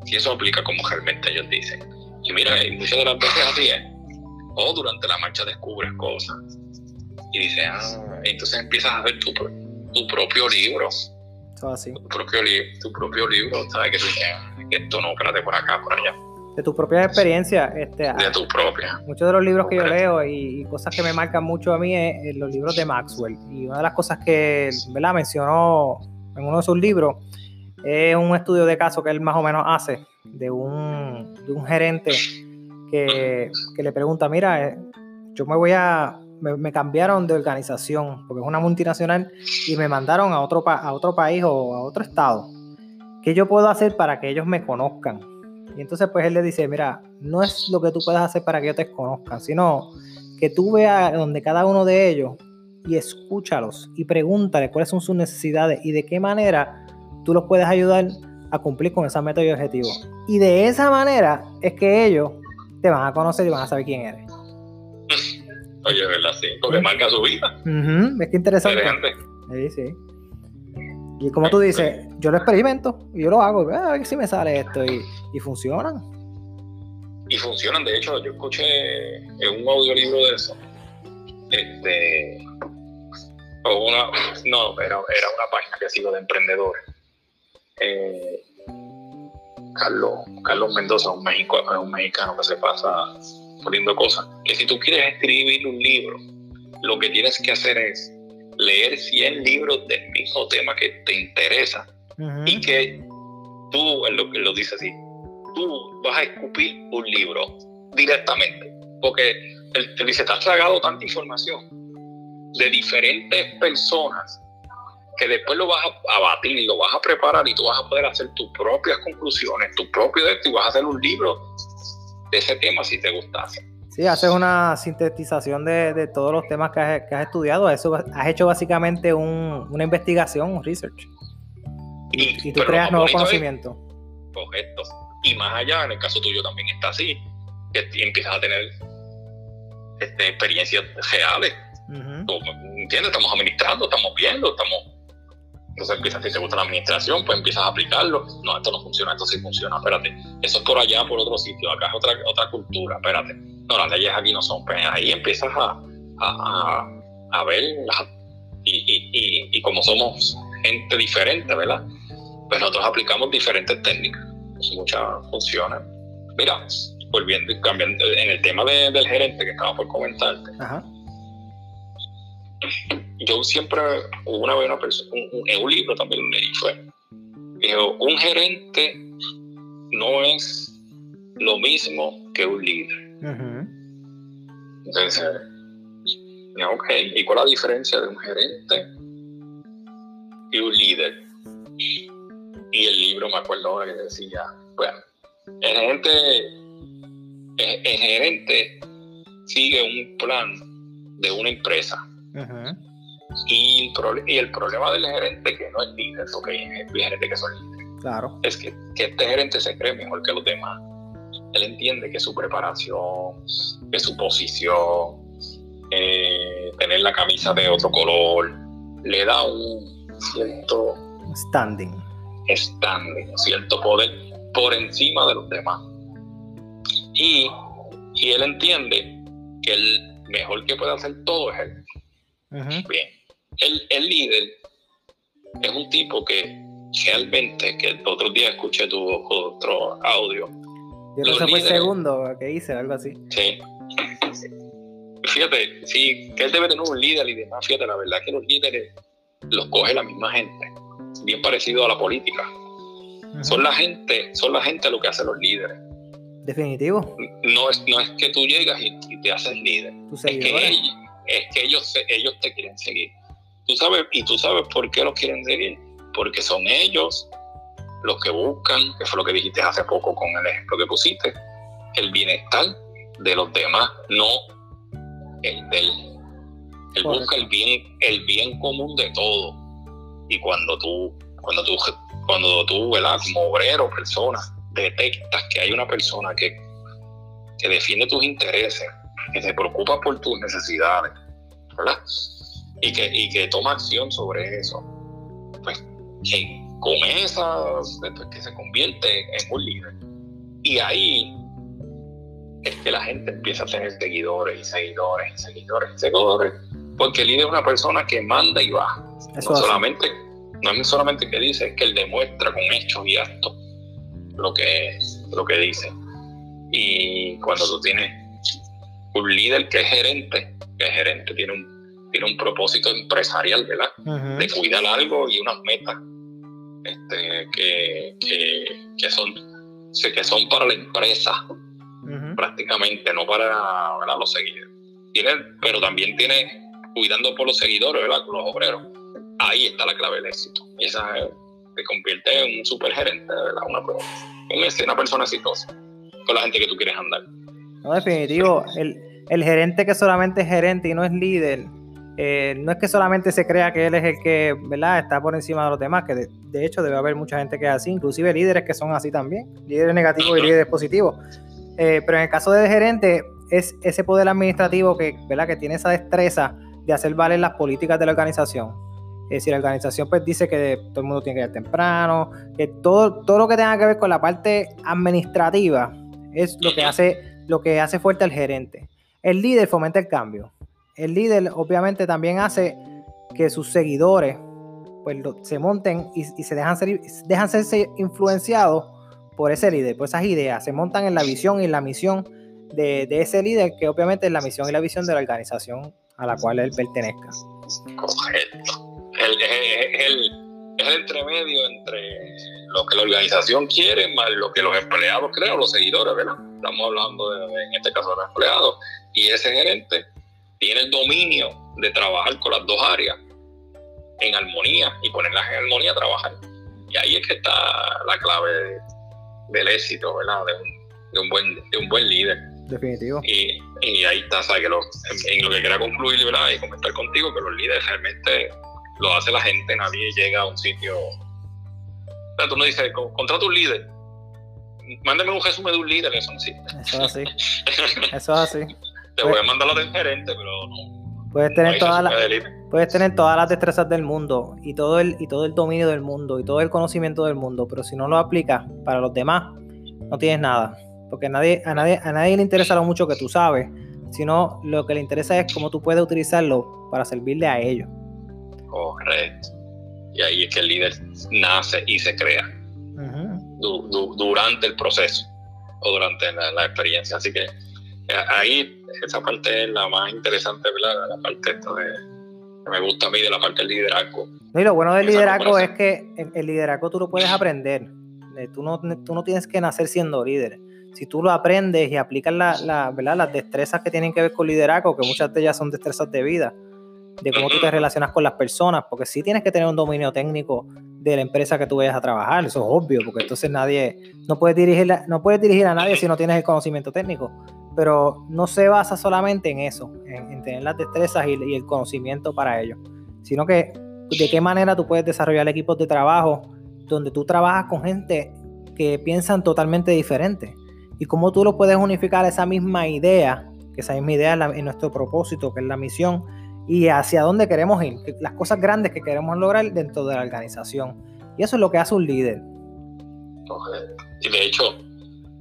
Si eso aplica como realmente ellos dicen. Y mira, y muchas de las veces así es. O durante la marcha descubres cosas. Y dices, ah, entonces empiezas a hacer tu, tu propio libro. Es así. Tu propio, li- tu propio libro, ¿sabes? Que tú dices, ah, que esto no, espérate por acá, por allá. De tu propia experiencia, este, De tu propia. muchos de los libros que yo leo y, y cosas que me marcan mucho a mí es, es los libros de Maxwell. Y una de las cosas que ¿verdad? mencionó en uno de sus libros es un estudio de caso que él más o menos hace de un, de un gerente que, que le pregunta, mira, eh, yo me voy a, me, cambiaron de organización porque es una multinacional y me mandaron a otro, pa- a otro país o a otro estado. ¿Qué yo puedo hacer para que ellos me conozcan? Y entonces pues él le dice, mira, no es lo que tú puedas hacer para que ellos te conozcan, sino que tú veas donde cada uno de ellos y escúchalos y pregúntale cuáles son sus necesidades y de qué manera tú los puedes ayudar a cumplir con esa meta y objetivo. Y de esa manera es que ellos te van a conocer y van a saber quién eres. Oye, ¿verdad? Sí. Porque marca su vida. Ujú, ¿Ves qué interesante? Interesante. Sí, sí. Y como tú dices, yo lo experimento y yo lo hago, a ver si me sale esto y, y funcionan. y funcionan. De hecho, yo escuché en un audiolibro de eso. Este. O una. No, era, era una página que sigo de emprendedores. Eh, Carlos, Carlos Mendoza, un, México, un mexicano que se pasa poniendo cosas. Que si tú quieres escribir un libro, lo que tienes que hacer es leer 100 libros del mismo tema que te interesa Ujú. y que tú, él lo, él lo dice así, tú vas a escupir un libro directamente. Porque él te dice, te has tragado tanta información de diferentes personas que después lo vas a, a batir, lo vas a preparar y tú vas a poder hacer tus propias conclusiones, tu propio de esto y vas a hacer un libro de ese tema si te gustase. Sí, haces una sintetización de, de todos los temas que has, que has estudiado. Eso, has hecho básicamente un- una investigación, un research. Y, y tú creas nuevo es- conocimiento. Correcto. Y más allá, en el caso tuyo también está así, que empiezas a tener este, experiencias reales. Tú, ¿Entiendes? Estamos administrando, estamos viendo, estamos... Entonces empiezas, si te gusta la administración, pues empiezas a aplicarlo. No, esto no funciona, esto sí funciona, espérate. Eso es por allá, por otro sitio, acá es otra, otra cultura, espérate. No, las leyes aquí no son. Pues ahí empiezas a, a, a- ver y, y, y, como somos gente diferente, ¿verdad? Pues nosotros aplicamos diferentes técnicas. Muchas funcionan. Mira, volviendo y cambiando en el tema de- del gerente que estaba por comentarte Ajá. Yo siempre, una vez una persona, un- un- en un libro también leí, fue, dijo, un gerente no es lo mismo que un líder. Entonces, ok, ¿y cuál es la diferencia de un gerente y un líder? Y el libro, me acuerdo que decía, bueno, el gerente, el, el gerente sigue un plan de una empresa. Y, el y, el problema del gerente que no es líder, porque hay gerentes que son líderes, claro. es que, que este gerente se cree mejor que los demás. Él entiende que su preparación, que su posición, eh, tener la camisa de otro color, le da un cierto standing. Standing, cierto poder por encima de los demás. Y, y él entiende que el mejor que puede hacer todo es él. Bien, el, el, líder es un tipo que realmente, que el otro día escuché tu otro audio. Yo no sé fue el segundo que hice, algo así. Sí. Fíjate, sí, que él debe tener un líder y demás. Fíjate, la verdad que los líderes los coge la misma gente, bien parecido a la política. Son la gente, son la gente lo que hacen los líderes. Definitivo. No es, no es que tú llegas y, te haces líder. Es que, es que ellos, ellos te quieren seguir. Tú sabes, y tú sabes por qué los quieren seguir. Porque son ellos los que buscan, que fue lo que dijiste hace poco con el ejemplo que pusiste, el bienestar de los demás, no el del. Él busca el bien, el bien común de todo. Y cuando tú, cuando tú, cuando tú, ¿verdad? Como obrero, persona, detectas que hay una persona que, que defiende tus intereses, que se preocupa por tus necesidades, ¿verdad? Y que, y que toma acción sobre eso, pues que con esas, que se convierte en un líder. Y ahí es que la gente empieza a tener seguidores y seguidores y seguidores y seguidores, porque el líder es una persona que manda y va. no solamente, no es solamente que dice, es que él demuestra con hechos y actos lo que, lo que dice. Y cuando tú tienes un líder que es gerente, que es gerente tiene un, tiene un propósito empresarial, ¿verdad? De cuidar algo y unas metas este, que, que, son, que son para la empresa, prácticamente, no para los seguidores. Tiene, pero también tiene cuidando por los seguidores, ¿verdad? Con los obreros. Ahí está la clave del éxito. Y esa se convierte en un supergerente, ¿verdad? Una, una persona exitosa con la gente que tú quieres andar. No, definitivo. El, el gerente que solamente es gerente y no es líder, eh, no es que solamente se crea que él es el que está por encima de los demás, que de, hecho debe haber mucha gente que es así, inclusive líderes que son así también, líderes negativos y líderes positivos. Eh, pero en el caso del gerente, es ese poder administrativo que, que tiene esa destreza de hacer valer las políticas de la organización. Es decir, la organización pues dice que todo el mundo tiene que ir temprano, que todo, todo lo que tenga que ver con la parte administrativa es lo que hace fuerte al gerente. El líder fomenta el cambio el líder obviamente también hace que sus seguidores pues, se monten y, se dejan ser, dejan influenciados por ese líder, por esas ideas, se montan en la visión y la misión de, ese líder, que obviamente es la misión y la visión de la organización a la cual él pertenezca. Correcto. es el entremedio entre lo que la organización quiere más lo que los empleados creen, los seguidores, ¿verdad? Estamos hablando de, en este caso de los empleados y ese gerente tiene el dominio de trabajar con las dos áreas en armonía y ponerlas en armonía a trabajar. Y ahí es que está la clave del éxito, ¿verdad? De un, de un, buen, de un buen líder. Definitivo. Y, y ahí está, ¿sabes? Que lo, en, lo que quería concluir, ¿verdad? Y comentar contigo, que los líderes realmente lo hace la gente, nadie llega a un sitio. O sea, tú no dices, contrata un líder. Mándame un resumen de un líder, eso no existe. Eso es así. eso es así. Te voy a mandar la del gerente, pero no. Puedes tener, todas las, puedes tener todas las destrezas del mundo y todo, el, y todo el dominio del mundo y todo el conocimiento del mundo, pero si no lo aplicas para los demás, no tienes nada. Porque a nadie, a nadie, a nadie le interesa lo mucho que tú sabes, sino lo que le interesa es cómo tú puedes utilizarlo para servirle a ellos. Correcto. Y ahí es que el líder nace y se crea durante el proceso o durante la experiencia. Así que ahí esa parte es la más interesante, ¿verdad? La parte esta de, que me gusta a mí de la parte del liderazgo. y lo bueno del liderazgo es que el, liderazgo tú lo puedes aprender. Eh, tú no, tú no tienes que nacer siendo líder. Si tú lo aprendes y aplicas la, la, ¿verdad? las destrezas que tienen que ver con liderazgo, que muchas de ellas son destrezas de vida, de cómo tú te relacionas con las personas, porque sí tienes que tener un dominio técnico de la empresa que tú vayas a trabajar, eso es obvio, porque entonces nadie, no puedes dirigir, no puedes dirigir a nadie si no tienes el conocimiento técnico, pero no se basa solamente en eso, en, tener las destrezas y, el conocimiento para ello, sino que de qué manera tú puedes desarrollar equipos de trabajo donde tú trabajas con gente que piensan totalmente diferente y cómo tú lo puedes unificar esa misma idea, que esa misma idea es, nuestro propósito, que es la misión, y hacia dónde queremos ir, las cosas grandes que queremos lograr dentro de la organización. Y eso es lo que hace un líder. Y de hecho,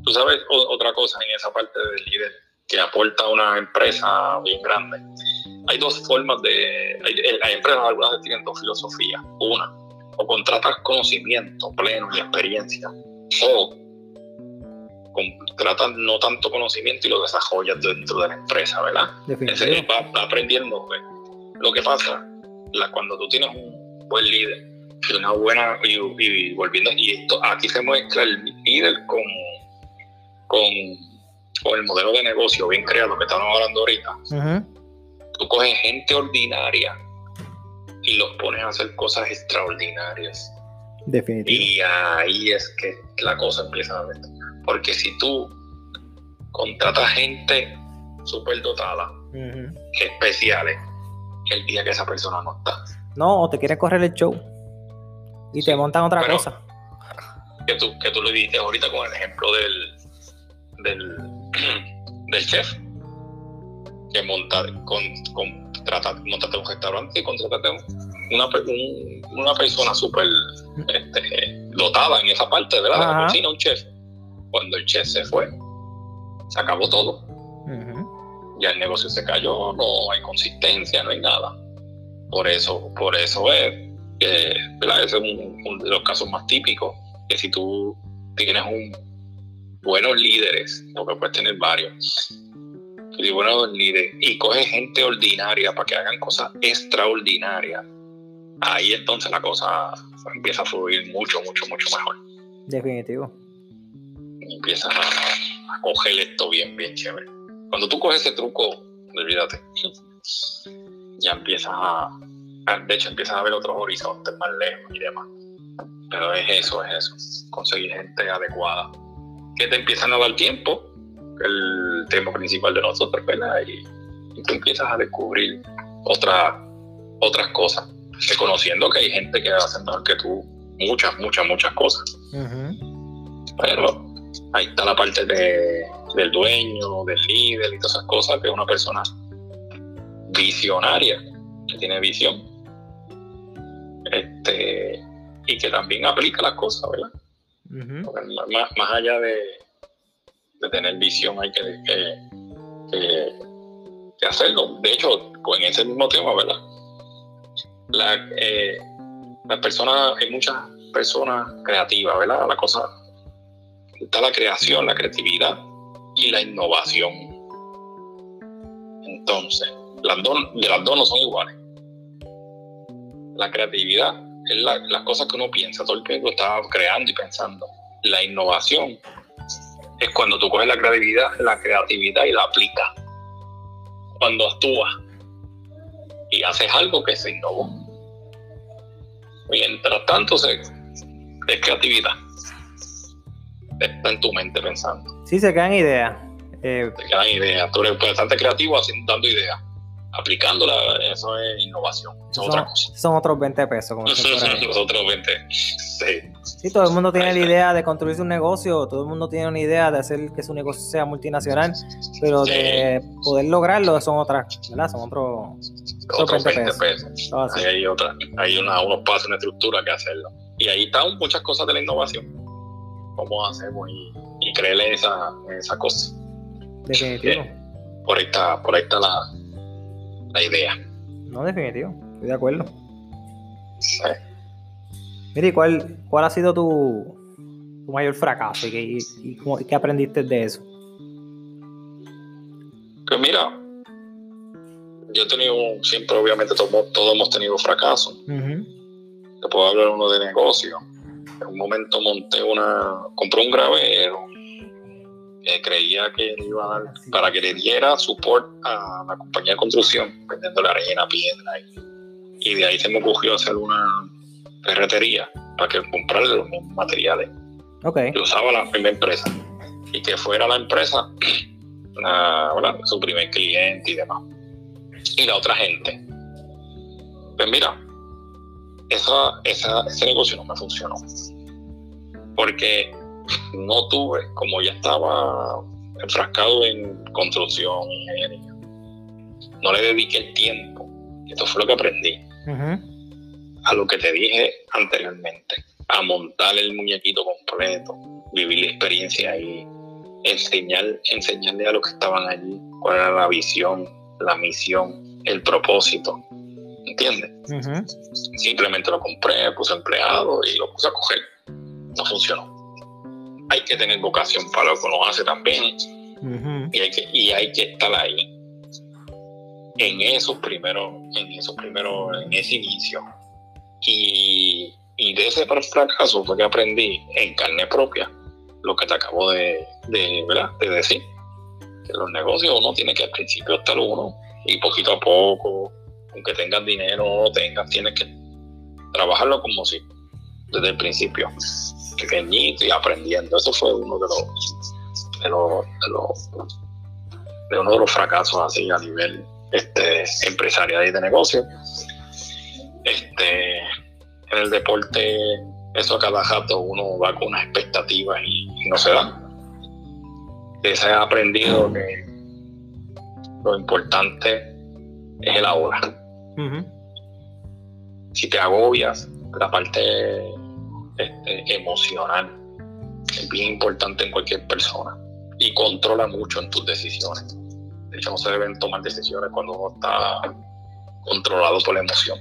tú sabes otra cosa en esa parte del líder que aporta a una empresa bien grande. Hay dos formas de... Hay, hay empresas algunas tienen dos filosofías. Una, o contratas conocimiento pleno y experiencia, o contratas no tanto conocimiento y lo desarrollas dentro de la empresa, ¿verdad? Ese, va, aprendiendo. Pues. Lo que pasa, la, cuando tú tienes un buen líder, una buena, y, volviendo, y esto, aquí se muestra el líder con, con, con el modelo de negocio bien creado que estamos hablando ahorita. Tú coges gente ordinaria y los pones a hacer cosas extraordinarias. Definitivamente. Y ahí es que la cosa empieza a ver. Porque si tú contratas gente súper dotada, especiales, el día que esa persona no está. No, o te quiere correr el show y te montan otra cosa. Que tú, que tú lo dijiste ahorita con el ejemplo del, del, del chef. Que monta, con, con, trata, montate un restaurante y contratate una, una persona súper este, dotada en esa parte, ¿verdad? la cocina, un chef cuando el chef se fue, se acabó todo. Ya el negocio se cayó, no hay consistencia, no hay nada. Por eso, por eso es que ese es uno de los casos más típicos, que si tú tienes un buenos líderes, porque puedes tener varios, y buenos líderes, y coges gente ordinaria para que hagan cosas extraordinarias, ahí entonces la cosa empieza a fluir mucho, mucho, mucho mejor. Definitivo empiezas a, coger esto bien, bien chévere. Cuando tú coges ese truco, olvídate, ya empiezas a, de hecho empiezas a ver otros horizontes más lejos y demás. Pero es eso, es eso, conseguir gente adecuada, que te empiezan a dar tiempo, el tema principal de nosotros, ¿verdad? Y, tú empiezas a descubrir otras otras cosas, reconociendo que hay gente que hace mejor que tú muchas, muchas, muchas cosas. Pero ahí está la parte de, del dueño, del líder y todas esas cosas, que es una persona visionaria, que tiene visión. Este, y que también aplica las cosas, ¿verdad? Más, allá de, de, tener visión hay que, que, hacerlo. De hecho, en ese mismo tema, ¿verdad? La, eh, las personas, hay muchas personas creativas, ¿verdad? La cosa está la creación, la creatividad y la innovación. Entonces, las de las dos no son iguales. La creatividad es las cosas que uno piensa, todo el tiempo está creando y pensando. La innovación es cuando tú coges la creatividad, la creatividad y la aplicas. Cuando actúas y haces algo que se innovó. Mientras tanto, es creatividad está en tu mente pensando. Sí, se quedan ideas. Eh, se quedan ideas. Tú eres bastante creativo haciendo, dando ideas. Aplicándola, eso es innovación. Eso son, otra cosa. Son otros 20 pesos. Como Los otros 20. Sí. Sí, todo el mundo tiene la idea de construirse un negocio, todo el mundo tiene una idea de hacer que su negocio sea multinacional, pero de poder lograrlo son otras, ¿verdad? Son otros, otros 20, pesos. Hay, otra, hay una, unos pasos, una estructura que hacerlo. Y ahí están muchas cosas de la innovación cómo hacemos y, y creerle esa, esa cosa. Definitivo. por ahí está, por ahí está la, la idea. No, definitivo, estoy de acuerdo. Sí. Mire, ¿cuál, ¿cuál ha sido tu, tu mayor fracaso y, y, qué aprendiste de eso? Pues mira, yo he tenido, siempre obviamente todos, todos hemos tenido fracasos. Te puedo hablar uno de negocio en un momento monté una, compré un gravero que creía que iba a dar, para que le diera support a la compañía de construcción, vendiendo la arena, piedra, y, de ahí se me ocurrió hacer una ferretería para que comprarle los mismos materiales okay. que usaba la misma empresa y que fuera la empresa su primer cliente y demás. Y la otra gente. Pues mira, esa, ese negocio no me funcionó. Porque no tuve, como ya estaba enfrascado en construcción, ingeniería, no le dediqué el tiempo. Esto fue lo que aprendí. A lo que te dije anteriormente, a montar el muñequito completo, vivir la experiencia ahí, enseñar, enseñarle a los que estaban allí cuál era la visión, la misión, el propósito. ¿Entiendes? Simplemente lo compré, puse empleado y lo puse a coger. No funcionó. Hay que tener vocación para lo que uno hace también. y, hay que, y hay que estar ahí. En esos primeros, en esos primeros, en ese inicio. Y, y de ese fracaso fue que aprendí en carne propia lo que te acabo de, de, de decir. Que los negocios uno tiene que al principio estar uno y poquito a poco, aunque tengas dinero o no tengas, tienes que trabajarlo como si desde el principio, pequeñito y aprendiendo. Eso fue uno de los, de los, de los de uno de los fracasos así a nivel este, empresarial y de negocio. Este, en el deporte eso a cada rato uno va con unas expectativas y, no se da. Se ha aprendido que lo importante es el ahora. Si te agobias, la parte este, emocional es bien importante en cualquier persona y controla mucho en tus decisiones. De hecho, no se deben tomar decisiones cuando uno está controlado por la emoción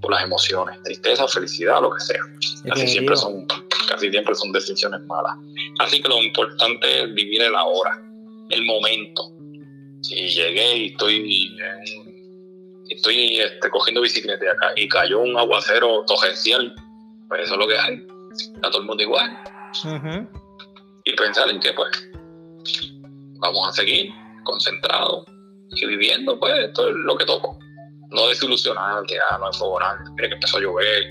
por las emociones, tristeza, felicidad, lo que sea. Casi siempre son, casi siempre son decisiones malas. Así que lo importante es vivir el ahora, el momento. Si llegué y estoy estoy este, cogiendo bicicleta acá, y cayó un aguacero torrencial, pues eso es lo que hay. Está todo el mundo igual. Y pensar en que pues vamos a seguir concentrados y viviendo, pues esto es lo que toco no desilusionar, que ah, no es favorable, mire que empezó a llover,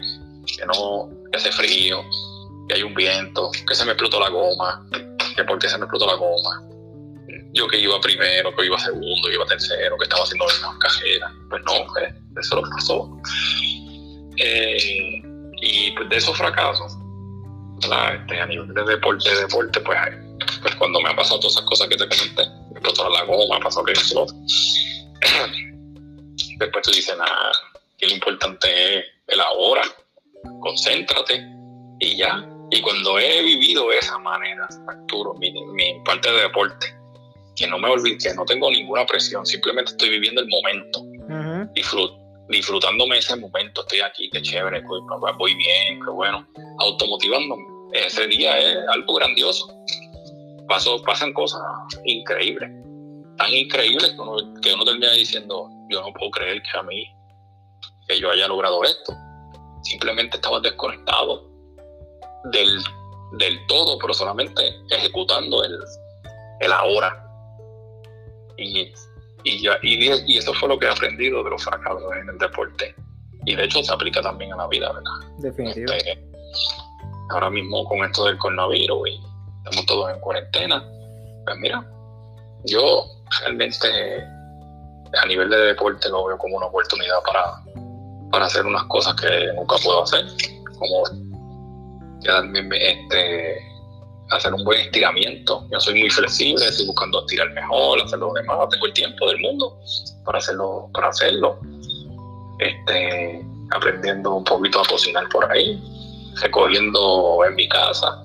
que no, que hace frío, que hay un viento, que se me explotó la goma, que por qué se me explotó la goma. Yo que iba primero, que iba segundo, que iba tercero, que estaba haciendo las cajeras. Pues no, pues, eso lo pasó. Eh, y pues de esos fracasos, este, a nivel de deporte, de deporte, pues, pues, cuando me han pasado todas esas cosas que te comenté, me explotó la goma, pasó que eso, Después tú dices, nada, que lo importante es el ahora, concéntrate y ya. Y cuando he vivido de esa manera, Arturo, mi, parte de deporte, que no me olvide, que no tengo ninguna presión, simplemente estoy viviendo el momento, disfrutándome ese momento, estoy aquí, qué chévere, voy bien, qué bueno, automotivándome. Ese día es algo grandioso. Pasan cosas increíbles, tan increíbles que uno, que uno termina diciendo, yo no puedo creer que a mí, que yo haya logrado esto. Simplemente estaba desconectado del, del todo, pero solamente ejecutando el, el ahora. Y, y, ya, y, eso fue lo que he aprendido de los fracasos en el deporte. Y de hecho se aplica también a la vida, ¿verdad? Definitivamente. Este, ahora mismo con esto del coronavirus y estamos todos en cuarentena, pues mira, yo realmente a nivel de deporte lo veo como una oportunidad para, para hacer unas cosas que nunca puedo hacer, como quedarme, este, hacer un buen estiramiento. Yo soy muy flexible, estoy buscando estirar mejor, hacer lo demás, tengo el tiempo del mundo para hacerlo, para hacerlo. Este, aprendiendo un poquito a cocinar por ahí, recogiendo en mi casa,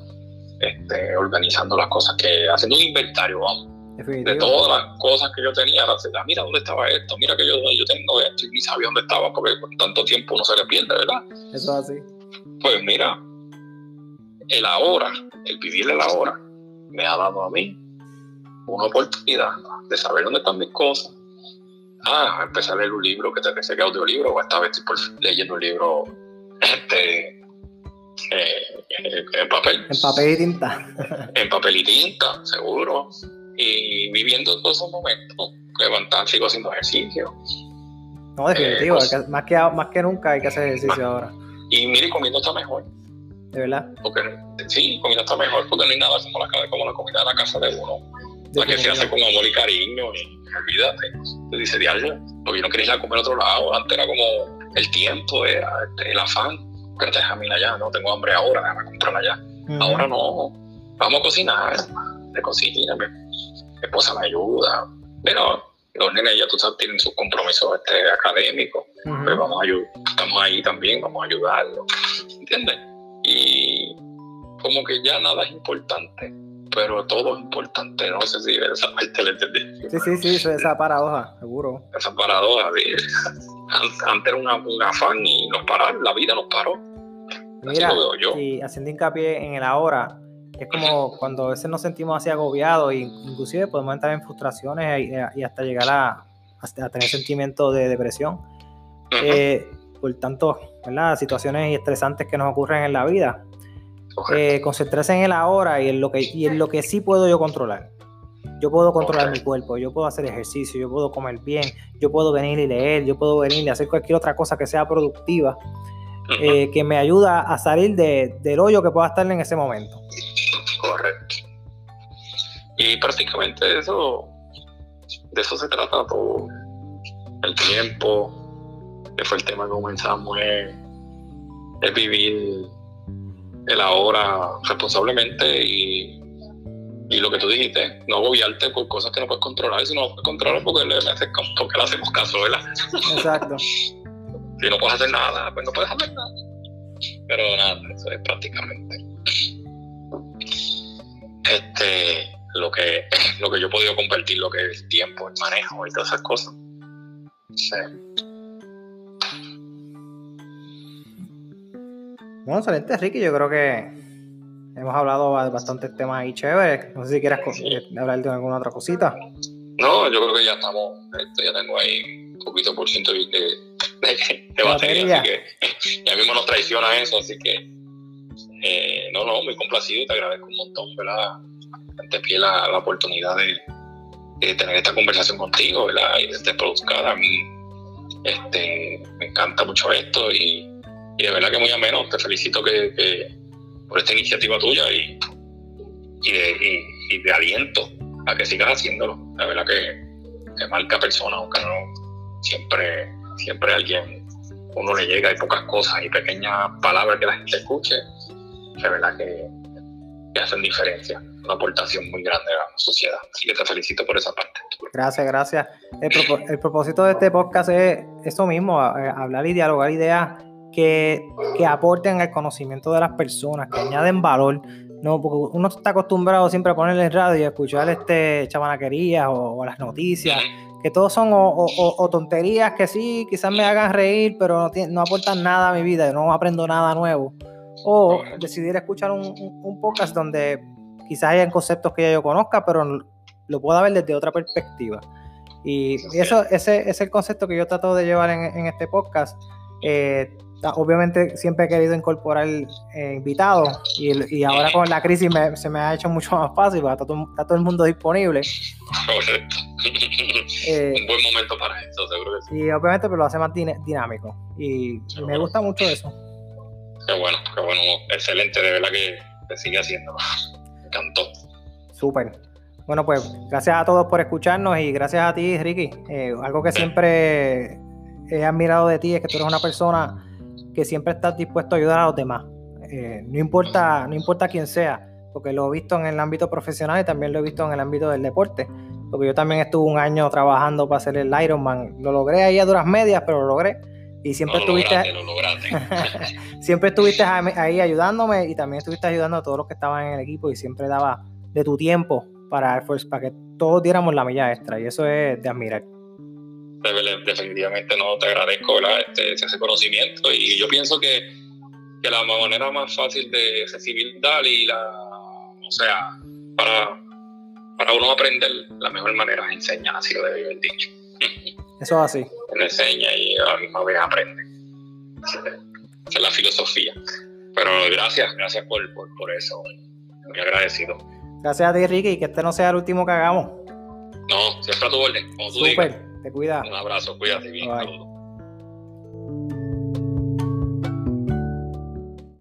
este, organizando las cosas que, haciendo un inventario, vamos de todas las cosas que yo tenía, mira dónde estaba esto, mira que yo, yo tengo esto y ni sabía dónde estaba porque con tanto tiempo uno se le pierde, ¿verdad? Eso es así. Pues mira, el ahora, el vivir el ahora, me ha dado a mí una oportunidad de saber dónde están mis cosas. Ah, empecé a leer un libro que te decía que audiolibro, o esta vez estoy leyendo un libro este, eh, en papel. En papel y tinta. en papel y tinta, seguro y viviendo todos esos momentos, levantar, sigo haciendo ejercicio. No, definitivo, eh, pues, más, que, más que nunca hay que hacer ejercicio ahora. Y mire, comiendo está mejor. ¿De verdad? Porque, sí, comiendo está mejor porque no hay nada como la, como la comida de la casa de uno. La que se hace con amor y cariño, y olvídate. Te dice diario, porque no quería ir a comer a otro lado. Antes era como el tiempo, era el afán. Pero déjame ir allá, no tengo hambre ahora, déjame comprar allá. Ahora no, vamos a cocinar, de cocina, mi, esposa me ayuda. Pero los nenes ya tú sabes, tienen sus compromisos este, académicos, pues vamos a estamos ahí también, vamos a ayudarlos, ¿entiendes? Y como que ya nada es importante, pero todo es importante, no sé si esa parte le entendí. Sí, sí, sí, esa paradoja, seguro. Esa paradoja, sí. Antes era una, un afán y nos pararon, la vida nos paró. Mira, y haciendo hincapié en el ahora, es como cuando a veces nos sentimos así agobiados e inclusive podemos entrar en frustraciones y, hasta llegar a, tener sentimientos de depresión. Eh, por tanto, ¿verdad? situaciones estresantes que nos ocurren en la vida. Eh, concentrarse en el ahora y en, lo que, y en lo que sí puedo yo controlar. Yo puedo controlar mi cuerpo, yo puedo hacer ejercicio, yo puedo comer bien, yo puedo venir y leer, yo puedo venir y hacer cualquier otra cosa que sea productiva, eh, que me ayuda a salir del hoyo que pueda estar en ese momento. Correcto. Y prácticamente eso, de eso se trata todo. El tiempo, que fue el tema que comenzamos, es, vivir el ahora responsablemente y, lo que tú dijiste, no agobiarte por cosas que no puedes controlar, si no puedes controlar porque le, porque le hacemos caso, ¿verdad? Exacto. si no puedes hacer nada, pues no puedes hacer nada. Pero nada, eso es prácticamente este, lo, que, lo que yo he podido compartir, lo que es el tiempo, el manejo y todas esas cosas. Sí. Bueno, excelente, Ricky. Yo creo que hemos hablado bastantes temas ahí chéveres. No sé si quieras hablar de alguna otra cosita. No, yo creo que ya estamos. Este, ya tengo ahí un poquito por ciento de, de, batería, así que ya mismo nos traiciona eso, así que eh, no, no, muy complacido y te agradezco un montón, ¿verdad? Ante pie la, la oportunidad de, tener esta conversación contigo, ¿verdad? Y de este podcast. A mí este, me encanta mucho esto y, de verdad que muy ameno. Te felicito que, por esta iniciativa tuya y, y, de, aliento a que sigas haciéndolo. La verdad que, que marca personas, aunque no siempre, siempre alguien, uno le llega, hay pocas cosas y pequeñas palabras que la gente escuche de verdad que, hacen diferencia, una aportación muy grande a la sociedad. Así que te felicito por esa parte. Gracias, gracias. El, propósito de este podcast es eso mismo, hablar y dialogar ideas que, que aporten al conocimiento de las personas, que añaden valor. No, porque uno está acostumbrado siempre a ponerle radio y a escuchar este chabanaquerías o, las noticias, que todos son o, tonterías que sí, quizás me hagan reír, pero no, no aportan nada a mi vida, no aprendo nada nuevo o decidir escuchar un, podcast donde quizás hayan conceptos que ya yo conozca, pero lo pueda ver desde otra perspectiva. Y, eso, ese, es el concepto que yo trato de llevar en, este podcast. Eh, obviamente siempre he querido incorporar eh, invitados y, ahora con la crisis se me ha hecho mucho más fácil, porque está todo, el mundo disponible. Correcto. Eh, un buen momento para eso, seguro que sí. Y obviamente pero lo hace más dinámico y me gusta mucho eso. Qué bueno, qué bueno, excelente, de verdad que, sigue haciendo. Me encantó. Súper. Bueno, pues gracias a todos por escucharnos y gracias a ti, Ricky. Eh, algo que siempre he admirado de ti es que tú eres una persona que siempre estás dispuesto a ayudar a los demás. Eh, no, importa, no importa quién sea, porque lo he visto en el ámbito profesional y también lo he visto en el ámbito del deporte. Porque yo también estuve un año trabajando para hacer el Ironman. Lo logré ahí a duras medias, pero lo logré. Y siempre estuviste. siempre estuviste ahí ayudándome y también estuviste ayudando a todos los que estaban en el equipo y siempre daba de tu tiempo para, para que todos diéramos la milla extra. Y eso es de admirar. Definitivamente no te agradezco este, ese conocimiento y yo pienso que, que, la manera más fácil de recibir tal y la, o sea, para, para uno aprender, la mejor manera es enseñar, así lo debe haber dicho. Eso es así. Uno enseña y a la misma vez aprende. Esa es la filosofía. Pero gracias, gracias por, por, eso. Muy agradecido. Gracias a ti, Ricky, y que este no sea el último que hagamos. No, siempre a tu orden, como tú Súper, te cuidas. Un abrazo, cuídate bien. Saludos.